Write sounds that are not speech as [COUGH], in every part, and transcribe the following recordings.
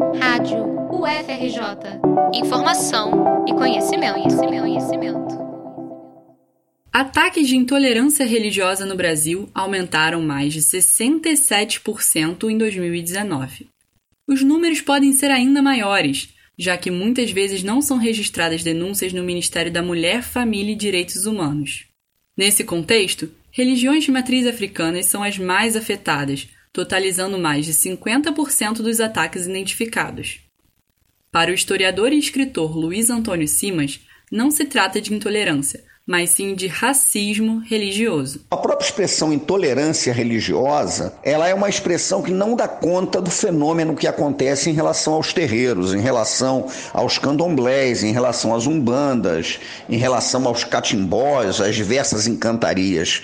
Rádio UFRJ. Informação e conhecimento, conhecimento, conhecimento. Ataques de intolerância religiosa no Brasil aumentaram mais de 67% em 2019. Os números podem ser ainda maiores, já que muitas vezes não são registradas denúncias no Ministério da Mulher, Família e Direitos Humanos. Nesse contexto, religiões de matriz africanas são as mais afetadas, totalizando mais de 50% dos ataques identificados. Para o historiador e escritor Luiz Antônio Simas, não se trata de intolerância, mas sim de racismo religioso. A própria expressão intolerância religiosa, ela é uma expressão que não dá conta do fenômeno que acontece em relação aos terreiros, em relação aos candomblés, em relação às umbandas, em relação aos catimbós, às diversas encantarias.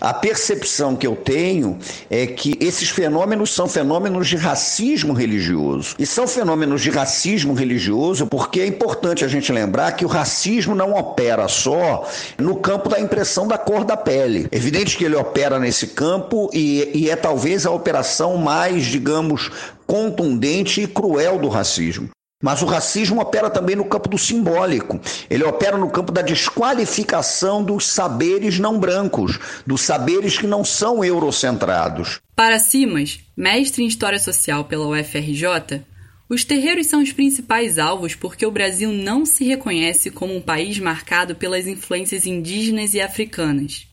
A percepção que eu tenho é que esses fenômenos são fenômenos de racismo religioso. E são fenômenos de racismo religioso porque é importante a gente lembrar que o racismo não opera só no campo da impressão da cor da pele. Evidente que ele opera nesse campo e, e é talvez a operação mais, digamos, contundente e cruel do racismo. Mas o racismo opera também no campo do simbólico. Ele opera no campo da desqualificação dos saberes não brancos, dos saberes que não são eurocentrados. Para Simas, mestre em História Social pela UFRJ, os terreiros são os principais alvos porque o Brasil não se reconhece como um país marcado pelas influências indígenas e africanas.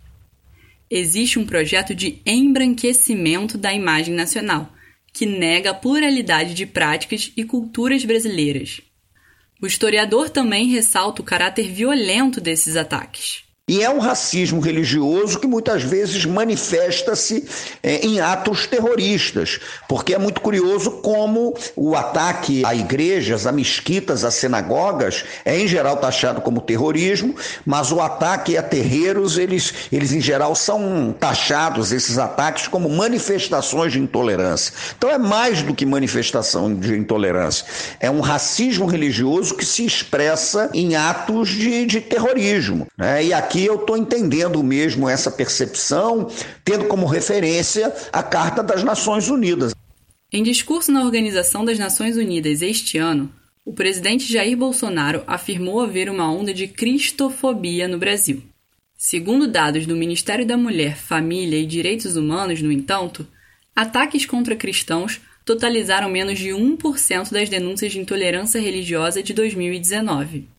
Existe um projeto de embranquecimento da imagem nacional, que nega a pluralidade de práticas e culturas brasileiras. O historiador também ressalta o caráter violento desses ataques. E é um racismo religioso que muitas vezes manifesta-se é, em atos terroristas, porque é muito curioso como o ataque a igrejas, a mesquitas, a sinagogas é em geral taxado como terrorismo, mas o ataque a terreiros, eles, eles em geral são taxados, esses ataques, como manifestações de intolerância. Então é mais do que manifestação de intolerância, é um racismo religioso que se expressa em atos de, de terrorismo. Né? E aqui aqui eu estou entendendo mesmo essa percepção, tendo como referência a Carta das Nações Unidas. Em discurso na Organização das Nações Unidas este ano, o presidente Jair Bolsonaro afirmou haver uma onda de cristofobia no Brasil. Segundo dados do Ministério da Mulher, Família e Direitos Humanos, no entanto, ataques contra cristãos totalizaram menos de 1% das denúncias de intolerância religiosa de 2019.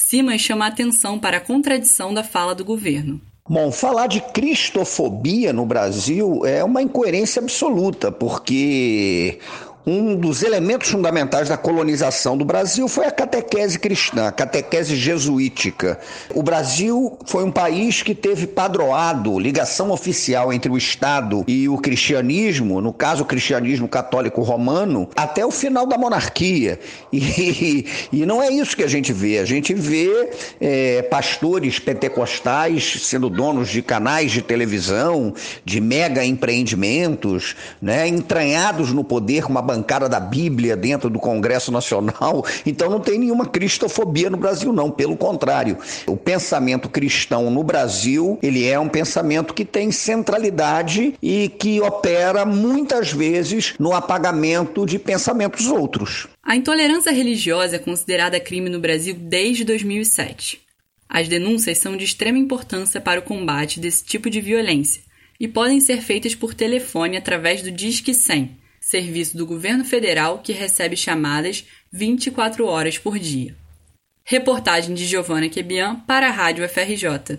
Simas chama a atenção para a contradição da fala do governo. Bom, falar de cristofobia no Brasil é uma incoerência absoluta, porque um dos elementos fundamentais da colonização do Brasil foi a catequese cristã, a catequese jesuítica. O Brasil foi um país que teve padroado, ligação oficial entre o Estado e o cristianismo, no caso o cristianismo católico romano, até o final da monarquia. E, [LAUGHS] e não é isso que a gente vê. A gente vê é, pastores pentecostais sendo donos de canais de televisão, de mega empreendimentos, né, entranhados no poder com uma bancada da Bíblia dentro do Congresso Nacional. [LAUGHS] Então não tem nenhuma cristofobia no Brasil, não. Pelo contrário, o pensamento cristão no Brasil ele é um pensamento que tem centralidade e que opera muitas vezes no apagamento de pensamentos outros. A intolerância religiosa é considerada crime no Brasil desde 2007. As denúncias são de extrema importância para o combate desse tipo de violência e podem ser feitas por telefone através do Disque 100, serviço do governo federal que recebe chamadas 24 horas por dia. Reportagem de Giovana Quebian para a Rádio FRJ.